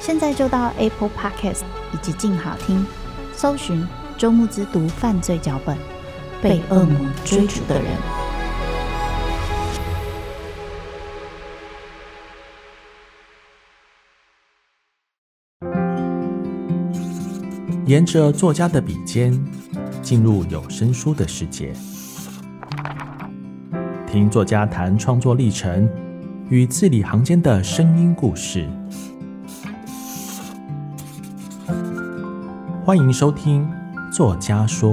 现在就到 Apple Podcast 以及静好听，搜寻。周慕之读犯罪脚本，被恶魔追逐的人。沿着作家的笔尖，进入有声书的世界，听作家谈创作历程与字里行间的声音故事。欢迎收听。作家说：“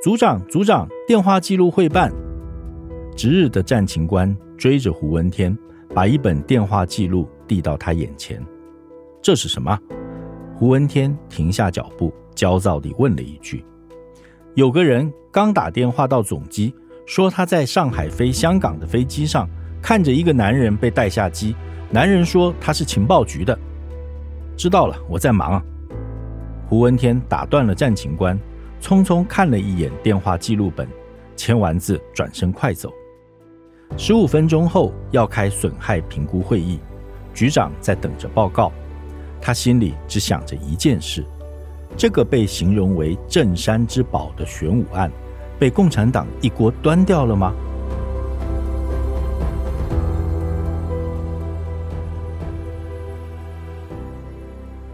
组长，组长，电话记录会办。值日的战情官追着胡文天，把一本电话记录递到他眼前。这是什么？胡文天停下脚步，焦躁地问了一句：“有个人刚打电话到总机。”说他在上海飞香港的飞机上看着一个男人被带下机，男人说他是情报局的。知道了，我在忙。胡文天打断了战情官，匆匆看了一眼电话记录本，签完字转身快走。十五分钟后要开损害评估会议，局长在等着报告。他心里只想着一件事：这个被形容为镇山之宝的玄武案。被共产党一锅端掉了吗？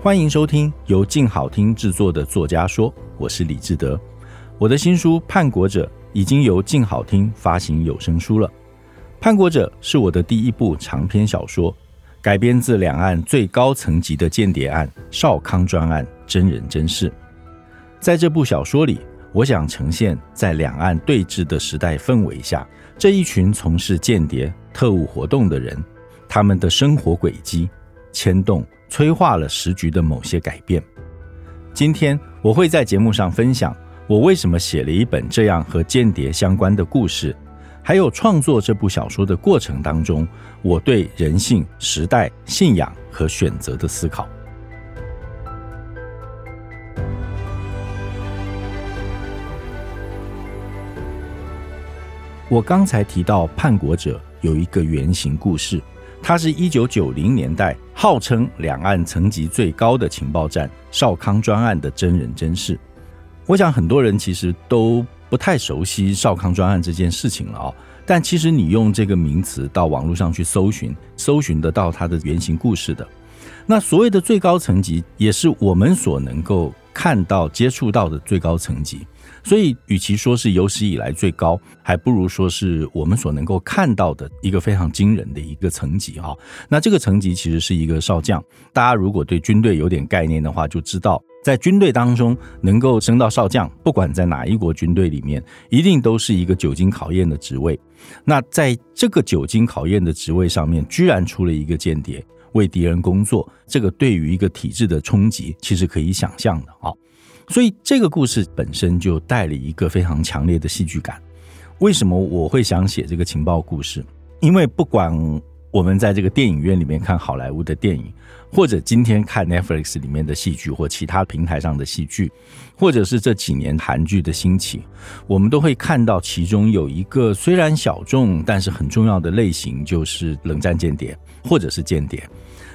欢迎收听由静好听制作的《作家说》，我是李志德。我的新书《叛国者》已经由静好听发行有声书了。《叛国者》是我的第一部长篇小说，改编自两岸最高层级的间谍案——少康专案真人真事。在这部小说里，我想呈现在两岸对峙的时代氛围下，这一群从事间谍特务活动的人，他们的生活轨迹牵动、催化了时局的某些改变。今天我会在节目上分享我为什么写了一本这样和间谍相关的故事，还有创作这部小说的过程当中，我对人性、时代、信仰和选择的思考。我刚才提到《叛国者》有一个原型故事，它是一九九零年代号称两岸层级最高的情报站——少康专案的真人真事。我想很多人其实都不太熟悉少康专案这件事情了啊，但其实你用这个名词到网络上去搜寻，搜寻得到它的原型故事的。那所谓的最高层级，也是我们所能够看到、接触到的最高层级。所以，与其说是有史以来最高，还不如说是我们所能够看到的一个非常惊人的一个层级哈。那这个层级其实是一个少将。大家如果对军队有点概念的话，就知道在军队当中能够升到少将，不管在哪一国军队里面，一定都是一个久经考验的职位。那在这个久经考验的职位上面，居然出了一个间谍为敌人工作，这个对于一个体制的冲击，其实可以想象的啊。所以这个故事本身就带了一个非常强烈的戏剧感。为什么我会想写这个情报故事？因为不管我们在这个电影院里面看好莱坞的电影，或者今天看 Netflix 里面的戏剧，或其他平台上的戏剧，或者是这几年韩剧的兴起，我们都会看到其中有一个虽然小众，但是很重要的类型，就是冷战间谍，或者是间谍。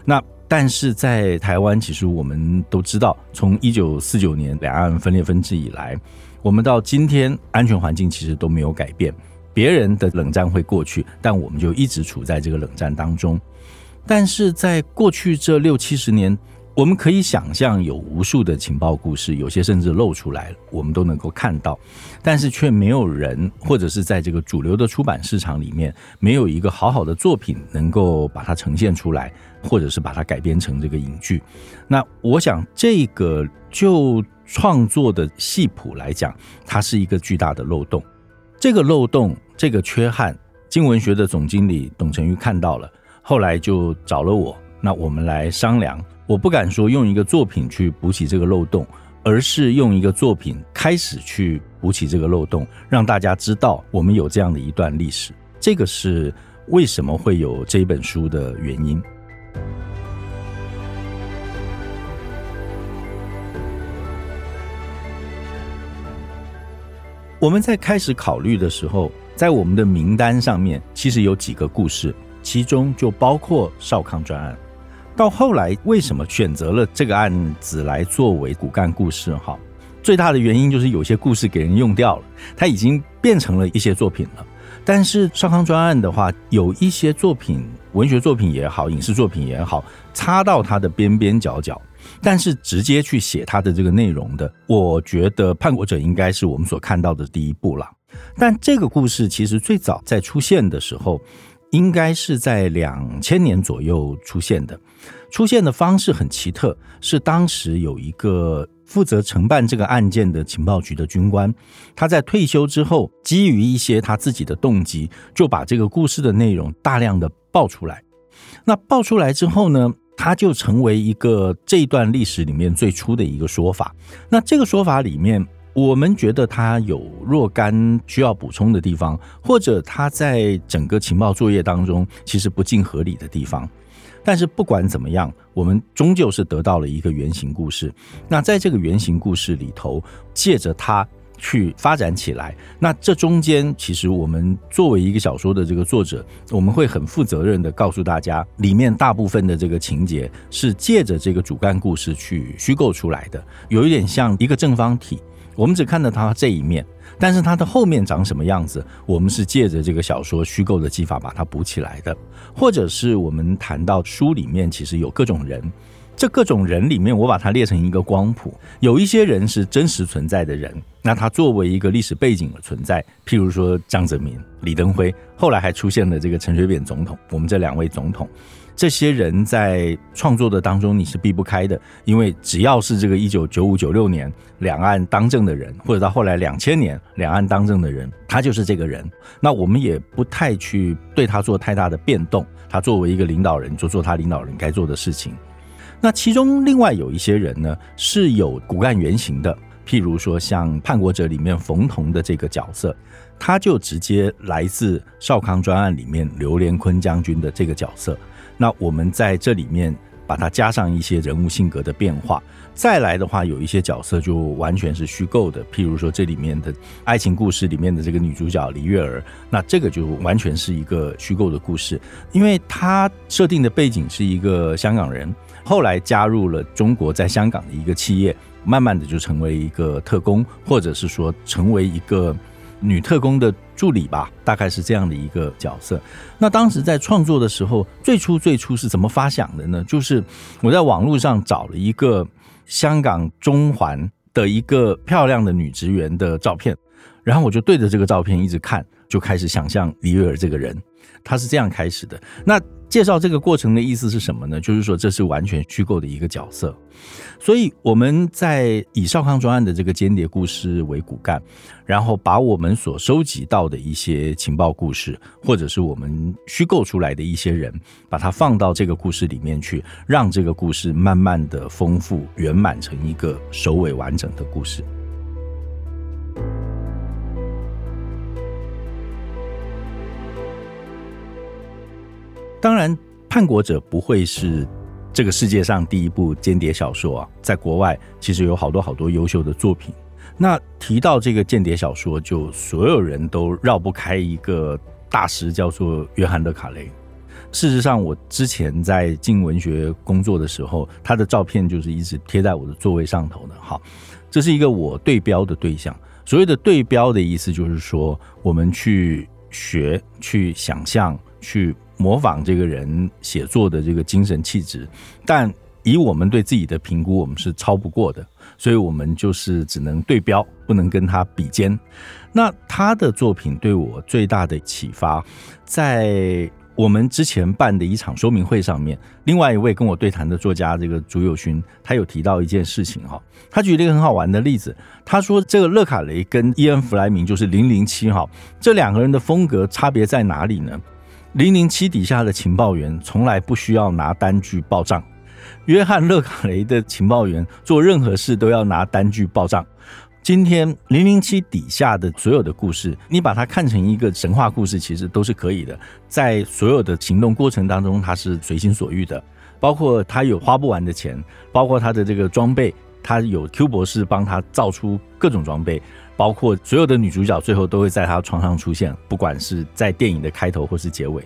那但是在台湾，其实我们都知道，从一九四九年两岸分裂分治以来，我们到今天安全环境其实都没有改变，别人的冷战会过去，但我们就一直处在这个冷战当中。但是在过去这六七十年，我们可以想象有无数的情报故事，有些甚至露出来，我们都能够看到，但是却没有人，或者是在这个主流的出版市场里面，没有一个好好的作品能够把它呈现出来，或者是把它改编成这个影剧。那我想，这个就创作的戏谱来讲，它是一个巨大的漏洞。这个漏洞，这个缺憾，经文学的总经理董成玉看到了，后来就找了我，那我们来商量。我不敢说用一个作品去补起这个漏洞，而是用一个作品开始去补起这个漏洞，让大家知道我们有这样的一段历史。这个是为什么会有这一本书的原因。我们在开始考虑的时候，在我们的名单上面其实有几个故事，其中就包括少康专案。到后来，为什么选择了这个案子来作为骨干故事？哈，最大的原因就是有些故事给人用掉了，它已经变成了一些作品了。但是少康专案的话，有一些作品，文学作品也好，影视作品也好，插到它的边边角角，但是直接去写它的这个内容的，我觉得《叛国者》应该是我们所看到的第一部了。但这个故事其实最早在出现的时候，应该是在两千年左右出现的，出现的方式很奇特，是当时有一个负责承办这个案件的情报局的军官，他在退休之后，基于一些他自己的动机，就把这个故事的内容大量的爆出来。那爆出来之后呢，他就成为一个这段历史里面最初的一个说法。那这个说法里面。我们觉得他有若干需要补充的地方，或者他在整个情报作业当中其实不尽合理的地方。但是不管怎么样，我们终究是得到了一个原型故事。那在这个原型故事里头，借着它去发展起来。那这中间其实我们作为一个小说的这个作者，我们会很负责任的告诉大家，里面大部分的这个情节是借着这个主干故事去虚构出来的，有一点像一个正方体。我们只看到他这一面，但是他的后面长什么样子，我们是借着这个小说虚构的技法把它补起来的。或者是我们谈到书里面其实有各种人，这各种人里面我把它列成一个光谱，有一些人是真实存在的人，那他作为一个历史背景的存在，譬如说江泽民、李登辉，后来还出现了这个陈水扁总统，我们这两位总统。这些人在创作的当中，你是避不开的，因为只要是这个一九九五九六年两岸当政的人，或者到后来两千年两岸当政的人，他就是这个人。那我们也不太去对他做太大的变动，他作为一个领导人，就做他领导人该做的事情。那其中另外有一些人呢，是有骨干原型的，譬如说像《叛国者》里面冯同的这个角色，他就直接来自少康专案里面刘连坤将军的这个角色。那我们在这里面把它加上一些人物性格的变化，再来的话，有一些角色就完全是虚构的，譬如说这里面的爱情故事里面的这个女主角李月儿，那这个就完全是一个虚构的故事，因为它设定的背景是一个香港人，后来加入了中国在香港的一个企业，慢慢的就成为一个特工，或者是说成为一个。女特工的助理吧，大概是这样的一个角色。那当时在创作的时候，最初最初是怎么发想的呢？就是我在网络上找了一个香港中环的一个漂亮的女职员的照片，然后我就对着这个照片一直看，就开始想象李月儿这个人。他是这样开始的。那介绍这个过程的意思是什么呢？就是说这是完全虚构的一个角色。所以我们在以少康专案的这个间谍故事为骨干，然后把我们所收集到的一些情报故事，或者是我们虚构出来的一些人，把它放到这个故事里面去，让这个故事慢慢的丰富圆满成一个首尾完整的故事。当然，《叛国者》不会是这个世界上第一部间谍小说啊，在国外其实有好多好多优秀的作品。那提到这个间谍小说，就所有人都绕不开一个大师，叫做约翰·勒卡雷。事实上，我之前在进文学工作的时候，他的照片就是一直贴在我的座位上头的。好，这是一个我对标的对象。所谓的对标的意思，就是说我们去学、去想象、去模仿这个人写作的这个精神气质，但以我们对自己的评估，我们是超不过的，所以我们就是只能对标，不能跟他比肩。那他的作品对我最大的启发，在我们之前办的一场说明会上面，另外一位跟我对谈的作家这个朱友勋，他有提到一件事情哈，他举了一个很好玩的例子，他说这个勒卡雷跟伊恩弗莱明就是零零七哈，这两个人的风格差别在哪里呢？零零七底下的情报员从来不需要拿单据报账。约翰·勒卡雷的情报员做任何事都要拿单据报账。今天零零七底下的所有的故事，你把它看成一个神话故事，其实都是可以的。在所有的行动过程当中，他是随心所欲的，包括他有花不完的钱，包括他的这个装备，他有 Q 博士帮他造出各种装备，包括所有的女主角最后都会在她床上出现，不管是在电影的开头或是结尾。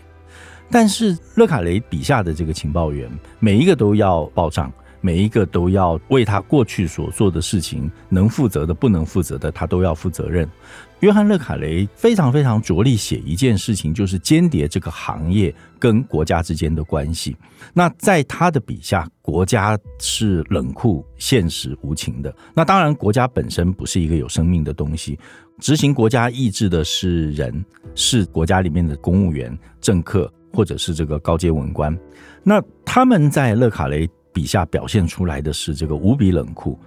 但是勒卡雷笔下的这个情报员，每一个都要报账，每一个都要为他过去所做的事情能负责的、不能负责的，他都要负责任。约翰·勒卡雷非常非常着力写一件事情，就是间谍这个行业跟国家之间的关系。那在他的笔下，国家是冷酷、现实、无情的。那当然，国家本身不是一个有生命的东西，执行国家意志的是人，是国家里面的公务员、政客。或者是这个高阶文官，那他们在勒卡雷笔下表现出来的是这个无比冷酷。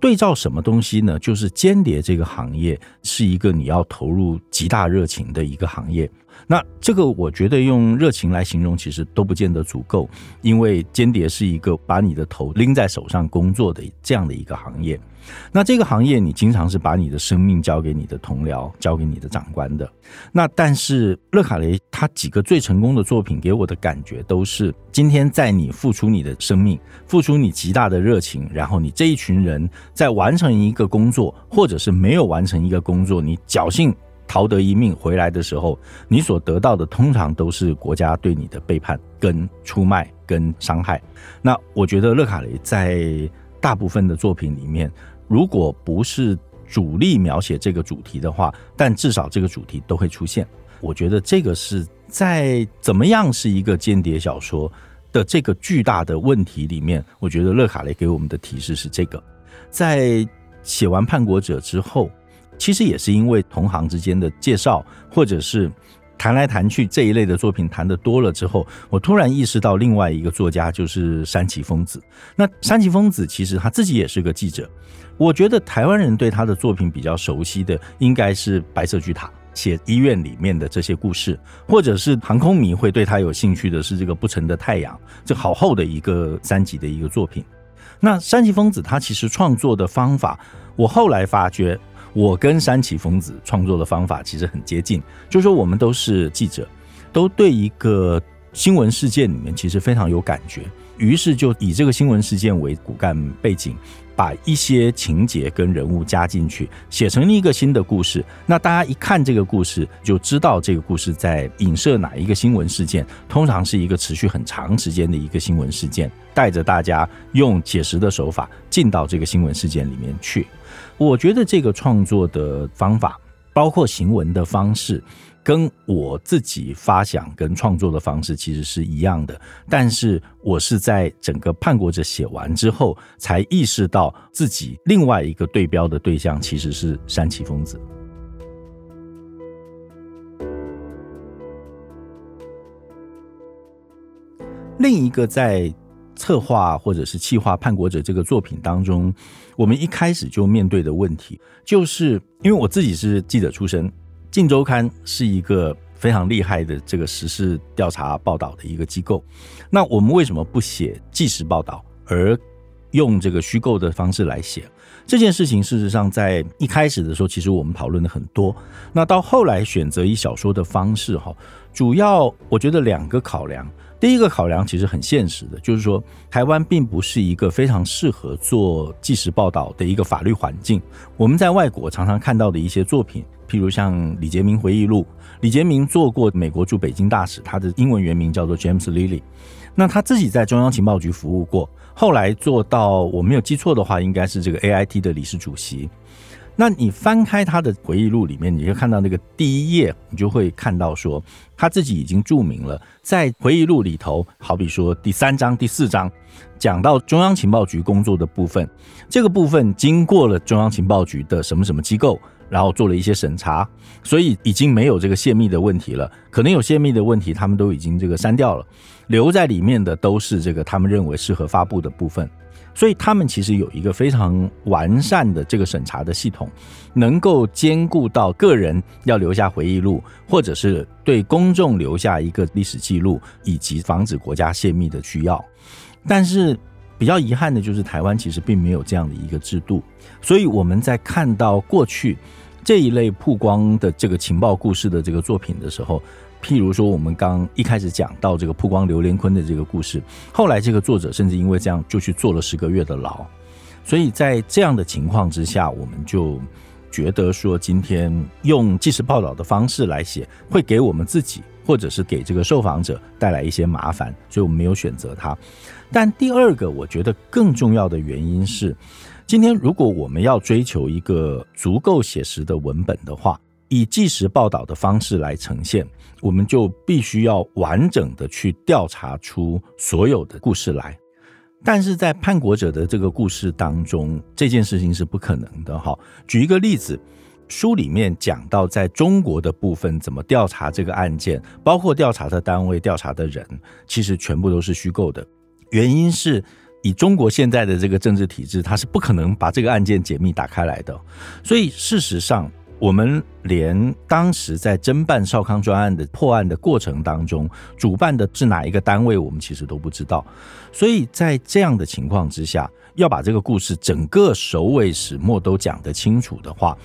对照什么东西呢？就是间谍这个行业是一个你要投入极大热情的一个行业。那这个我觉得用热情来形容其实都不见得足够，因为间谍是一个把你的头拎在手上工作的这样的一个行业。那这个行业，你经常是把你的生命交给你的同僚，交给你的长官的。那但是勒卡雷他几个最成功的作品给我的感觉都是，今天在你付出你的生命，付出你极大的热情，然后你这一群人在完成一个工作，或者是没有完成一个工作，你侥幸逃得一命回来的时候，你所得到的通常都是国家对你的背叛、跟出卖、跟伤害。那我觉得勒卡雷在大部分的作品里面。如果不是主力描写这个主题的话，但至少这个主题都会出现。我觉得这个是在怎么样是一个间谍小说的这个巨大的问题里面，我觉得勒卡雷给我们的提示是这个。在写完《叛国者》之后，其实也是因为同行之间的介绍，或者是。谈来谈去这一类的作品谈得多了之后，我突然意识到另外一个作家就是山崎丰子。那山崎丰子其实他自己也是个记者。我觉得台湾人对他的作品比较熟悉的应该是《白色巨塔》，写医院里面的这些故事，或者是航空迷会对他有兴趣的是这个《不沉的太阳》，这好厚的一个三集的一个作品。那山崎丰子他其实创作的方法，我后来发觉。我跟山崎丰子创作的方法其实很接近，就是说我们都是记者，都对一个新闻事件里面其实非常有感觉，于是就以这个新闻事件为骨干背景，把一些情节跟人物加进去，写成一个新的故事。那大家一看这个故事，就知道这个故事在影射哪一个新闻事件，通常是一个持续很长时间的一个新闻事件，带着大家用写实的手法进到这个新闻事件里面去。我觉得这个创作的方法，包括行文的方式，跟我自己发想跟创作的方式其实是一样的。但是我是在整个《叛国者》写完之后，才意识到自己另外一个对标的对象其实是山崎丰子。另一个在。策划或者是企划《叛国者》这个作品当中，我们一开始就面对的问题，就是因为我自己是记者出身，《镜周刊》是一个非常厉害的这个时事调查报道的一个机构。那我们为什么不写纪实报道，而用这个虚构的方式来写这件事情？事实上，在一开始的时候，其实我们讨论的很多。那到后来选择以小说的方式，哈，主要我觉得两个考量。第一个考量其实很现实的，就是说台湾并不是一个非常适合做纪实报道的一个法律环境。我们在外国常常看到的一些作品，譬如像李杰明回忆录，李杰明做过美国驻北京大使，他的英文原名叫做 James Lily。那他自己在中央情报局服务过，后来做到我没有记错的话，应该是这个 AIT 的理事主席。那你翻开他的回忆录里面，你就看到那个第一页，你就会看到说他自己已经注明了，在回忆录里头，好比说第三章、第四章讲到中央情报局工作的部分，这个部分经过了中央情报局的什么什么机构，然后做了一些审查，所以已经没有这个泄密的问题了。可能有泄密的问题，他们都已经这个删掉了，留在里面的都是这个他们认为适合发布的部分。所以他们其实有一个非常完善的这个审查的系统，能够兼顾到个人要留下回忆录，或者是对公众留下一个历史记录，以及防止国家泄密的需要。但是比较遗憾的就是，台湾其实并没有这样的一个制度。所以我们在看到过去这一类曝光的这个情报故事的这个作品的时候，譬如说，我们刚一开始讲到这个曝光刘连坤的这个故事，后来这个作者甚至因为这样就去坐了十个月的牢。所以在这样的情况之下，我们就觉得说，今天用即时报道的方式来写，会给我们自己或者是给这个受访者带来一些麻烦，所以我们没有选择它。但第二个，我觉得更重要的原因是，今天如果我们要追求一个足够写实的文本的话，以即时报道的方式来呈现，我们就必须要完整的去调查出所有的故事来。但是在叛国者的这个故事当中，这件事情是不可能的。哈，举一个例子，书里面讲到在中国的部分怎么调查这个案件，包括调查的单位、调查的人，其实全部都是虚构的。原因是以中国现在的这个政治体制，他是不可能把这个案件解密打开来的。所以事实上，我们连当时在侦办少康专案的破案的过程当中，主办的是哪一个单位，我们其实都不知道。所以在这样的情况之下，要把这个故事整个首尾始末都讲得清楚的话，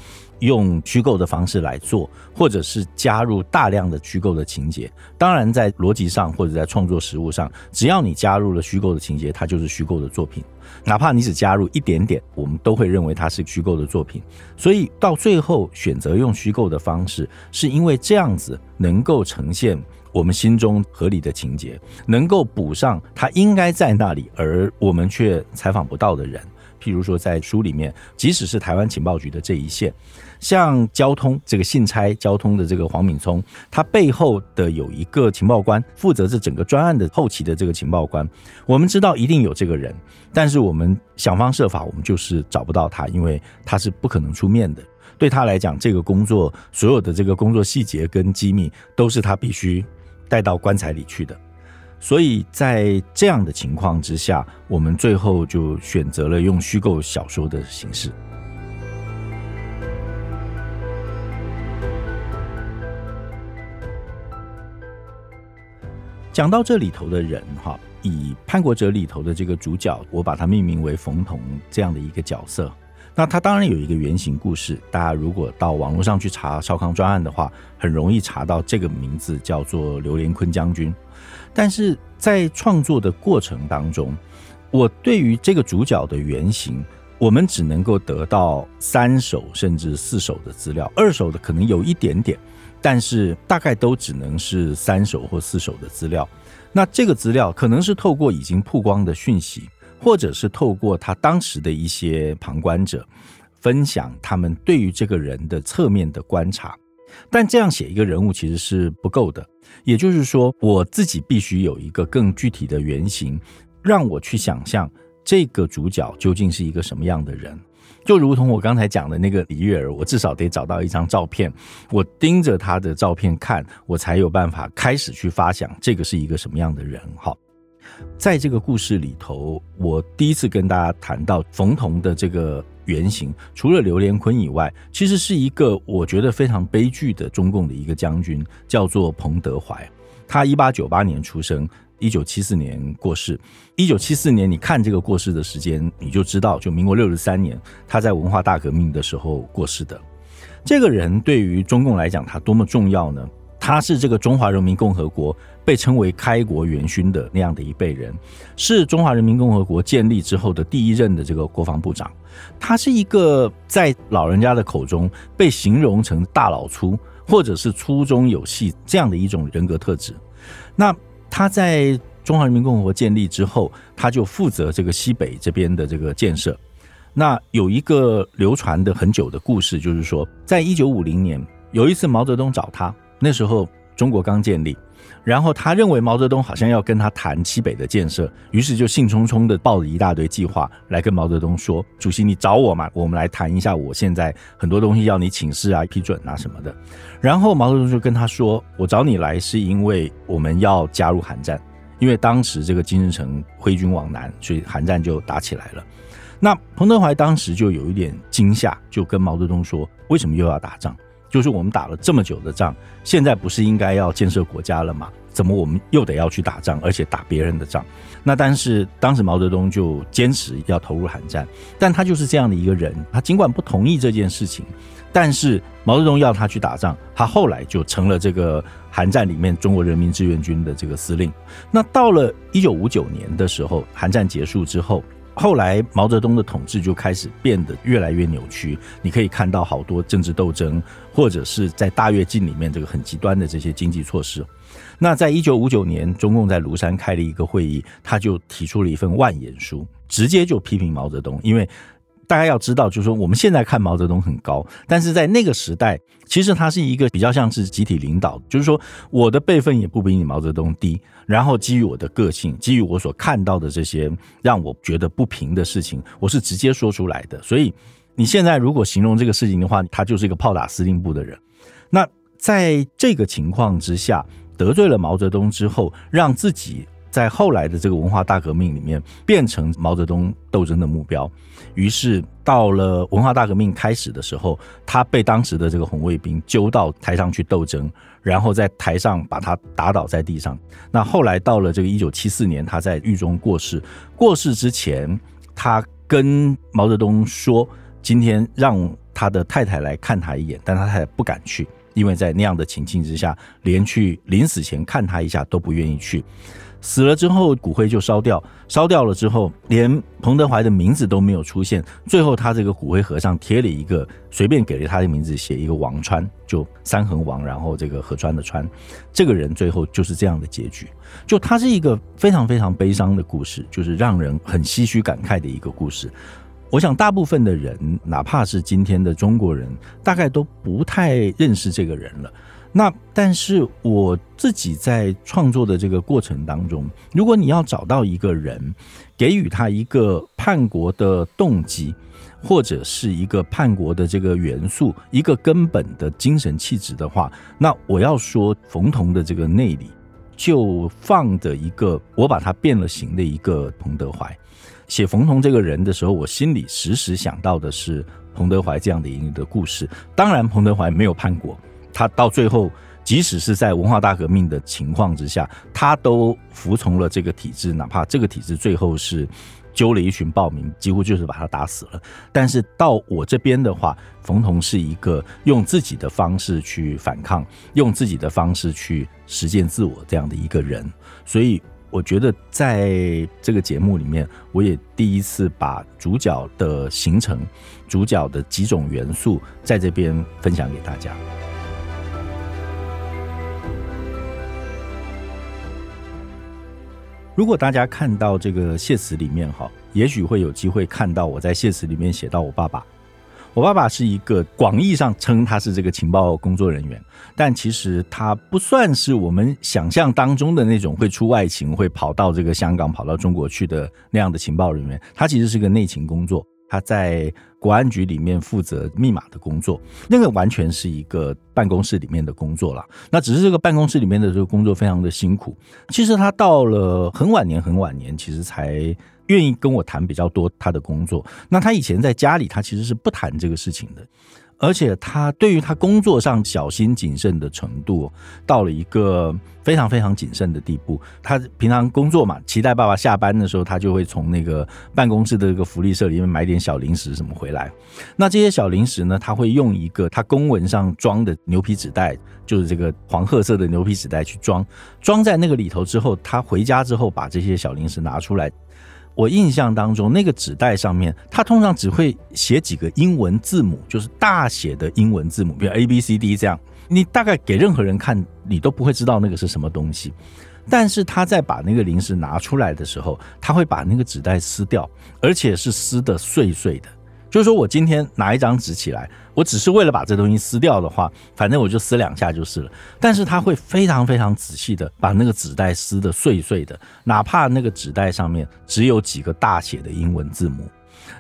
用虚构的方式来做，或者是加入大量的虚构的情节。当然，在逻辑上或者在创作实务上，只要你加入了虚构的情节，它就是虚构的作品。哪怕你只加入一点点，我们都会认为它是虚构的作品。所以到最后选择用虚构的方式，是因为这样子能够呈现我们心中合理的情节，能够补上他应该在那里而我们却采访不到的人。譬如说，在书里面，即使是台湾情报局的这一线，像交通这个信差交通的这个黄敏聪，他背后的有一个情报官负责这整个专案的后期的这个情报官，我们知道一定有这个人，但是我们想方设法，我们就是找不到他，因为他是不可能出面的。对他来讲，这个工作所有的这个工作细节跟机密，都是他必须带到棺材里去的。所以在这样的情况之下，我们最后就选择了用虚构小说的形式。讲到这里头的人哈，以《叛国者》里头的这个主角，我把它命名为冯同这样的一个角色。那他当然有一个原型故事，大家如果到网络上去查少康专案的话，很容易查到这个名字叫做刘连坤将军。但是在创作的过程当中，我对于这个主角的原型，我们只能够得到三手甚至四手的资料，二手的可能有一点点，但是大概都只能是三手或四手的资料。那这个资料可能是透过已经曝光的讯息，或者是透过他当时的一些旁观者分享他们对于这个人的侧面的观察。但这样写一个人物其实是不够的，也就是说，我自己必须有一个更具体的原型，让我去想象这个主角究竟是一个什么样的人。就如同我刚才讲的那个李月儿，我至少得找到一张照片，我盯着他的照片看，我才有办法开始去发想这个是一个什么样的人。哈，在这个故事里头，我第一次跟大家谈到冯桐的这个。原型除了刘连坤以外，其实是一个我觉得非常悲剧的中共的一个将军，叫做彭德怀。他一八九八年出生，一九七四年过世。一九七四年，你看这个过世的时间，你就知道，就民国六十三年，他在文化大革命的时候过世的。这个人对于中共来讲，他多么重要呢？他是这个中华人民共和国被称为开国元勋的那样的一辈人，是中华人民共和国建立之后的第一任的这个国防部长。他是一个在老人家的口中被形容成大老粗，或者是粗中有细这样的一种人格特质。那他在中华人民共和国建立之后，他就负责这个西北这边的这个建设。那有一个流传的很久的故事，就是说，在一九五零年有一次毛泽东找他，那时候中国刚建立。然后他认为毛泽东好像要跟他谈西北的建设，于是就兴冲冲的抱着一大堆计划来跟毛泽东说：“主席，你找我嘛，我们来谈一下，我现在很多东西要你请示啊、批准啊什么的。”然后毛泽东就跟他说：“我找你来是因为我们要加入韩战，因为当时这个金日成挥军往南，所以韩战就打起来了。”那彭德怀当时就有一点惊吓，就跟毛泽东说：“为什么又要打仗？”就是我们打了这么久的仗，现在不是应该要建设国家了吗？怎么我们又得要去打仗，而且打别人的仗？那但是当时毛泽东就坚持要投入韩战，但他就是这样的一个人，他尽管不同意这件事情，但是毛泽东要他去打仗，他后来就成了这个韩战里面中国人民志愿军的这个司令。那到了一九五九年的时候，韩战结束之后。后来毛泽东的统治就开始变得越来越扭曲，你可以看到好多政治斗争，或者是在大跃进里面这个很极端的这些经济措施。那在一九五九年，中共在庐山开了一个会议，他就提出了一份万言书，直接就批评毛泽东，因为。大家要知道，就是说我们现在看毛泽东很高，但是在那个时代，其实他是一个比较像是集体领导，就是说我的辈分也不比你毛泽东低，然后基于我的个性，基于我所看到的这些让我觉得不平的事情，我是直接说出来的。所以你现在如果形容这个事情的话，他就是一个炮打司令部的人。那在这个情况之下，得罪了毛泽东之后，让自己。在后来的这个文化大革命里面，变成毛泽东斗争的目标。于是到了文化大革命开始的时候，他被当时的这个红卫兵揪到台上去斗争，然后在台上把他打倒在地上。那后来到了这个一九七四年，他在狱中过世。过世之前，他跟毛泽东说：“今天让他的太太来看他一眼。”但他太太不敢去，因为在那样的情境之下，连去临死前看他一下都不愿意去。死了之后，骨灰就烧掉，烧掉了之后，连彭德怀的名字都没有出现。最后，他这个骨灰盒上贴了一个，随便给了他的名字，写一个王川，就三横王，然后这个河川的川。这个人最后就是这样的结局。就他是一个非常非常悲伤的故事，就是让人很唏嘘感慨的一个故事。我想，大部分的人，哪怕是今天的中国人，大概都不太认识这个人了。那但是我自己在创作的这个过程当中，如果你要找到一个人，给予他一个叛国的动机，或者是一个叛国的这个元素，一个根本的精神气质的话，那我要说冯同的这个内里就放着一个我把他变了形的一个彭德怀。写冯同这个人的时候，我心里时时想到的是彭德怀这样的一个故事。当然，彭德怀没有叛国。他到最后，即使是在文化大革命的情况之下，他都服从了这个体制，哪怕这个体制最后是揪了一群暴民，几乎就是把他打死了。但是到我这边的话，冯桐是一个用自己的方式去反抗，用自己的方式去实践自我这样的一个人。所以我觉得在这个节目里面，我也第一次把主角的形成、主角的几种元素在这边分享给大家。如果大家看到这个谢词里面哈，也许会有机会看到我在谢词里面写到我爸爸。我爸爸是一个广义上称他是这个情报工作人员，但其实他不算是我们想象当中的那种会出外勤、会跑到这个香港、跑到中国去的那样的情报人员。他其实是个内勤工作。他在国安局里面负责密码的工作，那个完全是一个办公室里面的工作了。那只是这个办公室里面的这个工作非常的辛苦。其实他到了很晚年，很晚年，其实才愿意跟我谈比较多他的工作。那他以前在家里，他其实是不谈这个事情的。而且他对于他工作上小心谨慎的程度，到了一个非常非常谨慎的地步。他平常工作嘛，期待爸爸下班的时候，他就会从那个办公室的这个福利社里面买点小零食什么回来。那这些小零食呢，他会用一个他公文上装的牛皮纸袋，就是这个黄褐色的牛皮纸袋去装，装在那个里头之后，他回家之后把这些小零食拿出来。我印象当中，那个纸袋上面，它通常只会写几个英文字母，就是大写的英文字母，比如 A B C D 这样。你大概给任何人看，你都不会知道那个是什么东西。但是他在把那个零食拿出来的时候，他会把那个纸袋撕掉，而且是撕的碎碎的。就是说我今天拿一张纸起来，我只是为了把这东西撕掉的话，反正我就撕两下就是了。但是他会非常非常仔细的把那个纸袋撕得碎碎的，哪怕那个纸袋上面只有几个大写的英文字母。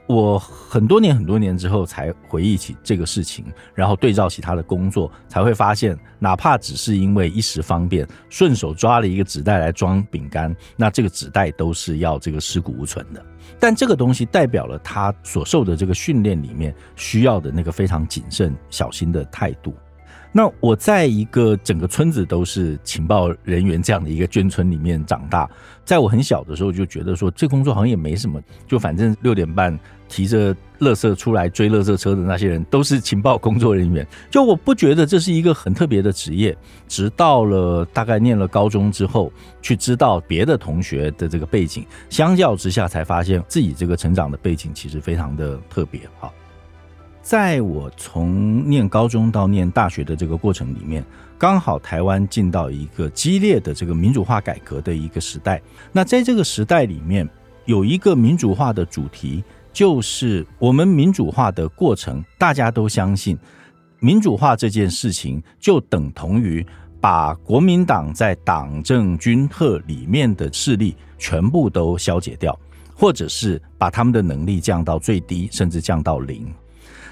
我很多年很多年之后才回忆起这个事情，然后对照起他的工作，才会发现，哪怕只是因为一时方便，顺手抓了一个纸袋来装饼干，那这个纸袋都是要这个尸骨无存的。但这个东西代表了他所受的这个训练里面需要的那个非常谨慎小心的态度。那我在一个整个村子都是情报人员这样的一个眷村里面长大，在我很小的时候就觉得说，这工作好像也没什么，就反正六点半提着垃圾出来追垃圾车的那些人都是情报工作人员，就我不觉得这是一个很特别的职业。直到了大概念了高中之后，去知道别的同学的这个背景，相较之下才发现自己这个成长的背景其实非常的特别好。在我从念高中到念大学的这个过程里面，刚好台湾进到一个激烈的这个民主化改革的一个时代。那在这个时代里面，有一个民主化的主题，就是我们民主化的过程，大家都相信，民主化这件事情就等同于把国民党在党政军特里面的势力全部都消解掉，或者是把他们的能力降到最低，甚至降到零。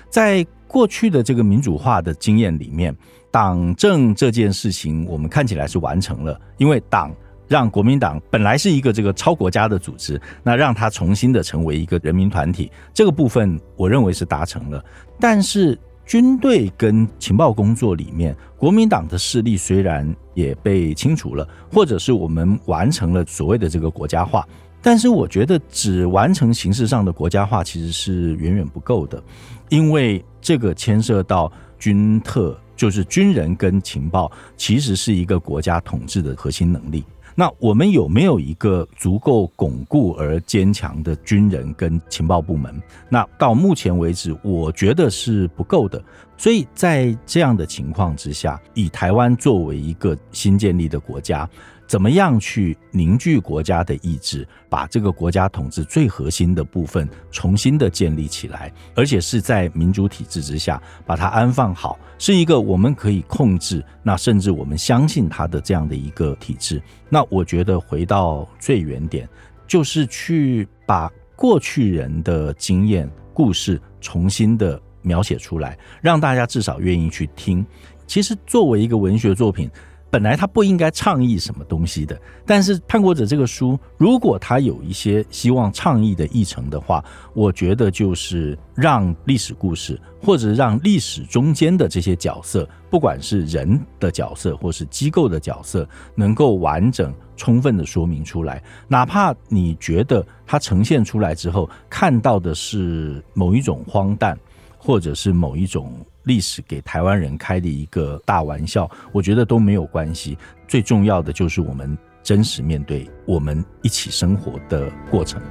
在过去的这个民主化的经验里面，党政这件事情我们看起来是完成了，因为党让国民党本来是一个这个超国家的组织，那让它重新的成为一个人民团体，这个部分我认为是达成了。但是军队跟情报工作里面，国民党的势力虽然也被清除了，或者是我们完成了所谓的这个国家化。但是我觉得，只完成形式上的国家化其实是远远不够的，因为这个牵涉到军特，就是军人跟情报，其实是一个国家统治的核心能力。那我们有没有一个足够巩固而坚强的军人跟情报部门？那到目前为止，我觉得是不够的。所以在这样的情况之下，以台湾作为一个新建立的国家。怎么样去凝聚国家的意志，把这个国家统治最核心的部分重新的建立起来，而且是在民主体制之下把它安放好，是一个我们可以控制，那甚至我们相信它的这样的一个体制。那我觉得回到最原点，就是去把过去人的经验故事重新的描写出来，让大家至少愿意去听。其实作为一个文学作品。本来他不应该倡议什么东西的，但是《叛国者》这个书，如果他有一些希望倡议的议程的话，我觉得就是让历史故事，或者让历史中间的这些角色，不管是人的角色或是机构的角色，能够完整、充分的说明出来。哪怕你觉得它呈现出来之后，看到的是某一种荒诞，或者是某一种。历史给台湾人开的一个大玩笑，我觉得都没有关系。最重要的就是我们真实面对我们一起生活的过程。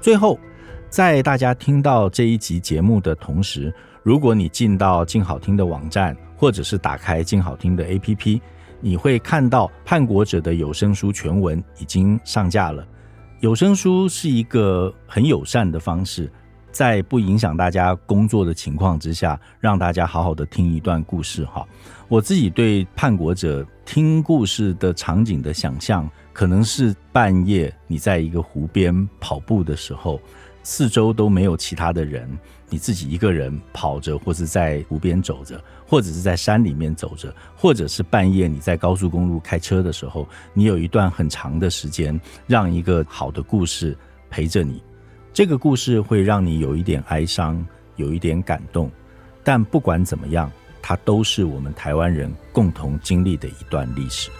最后，在大家听到这一集节目的同时，如果你进到静好听的网站，或者是打开静好听的 APP，你会看到《叛国者》的有声书全文已经上架了。有声书是一个很友善的方式，在不影响大家工作的情况之下，让大家好好的听一段故事。哈，我自己对叛国者听故事的场景的想象，可能是半夜你在一个湖边跑步的时候，四周都没有其他的人，你自己一个人跑着，或是在湖边走着。或者是在山里面走着，或者是半夜你在高速公路开车的时候，你有一段很长的时间，让一个好的故事陪着你。这个故事会让你有一点哀伤，有一点感动，但不管怎么样，它都是我们台湾人共同经历的一段历史。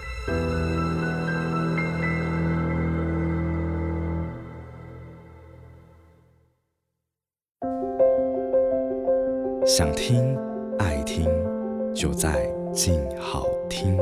想听。爱听，就在静好听。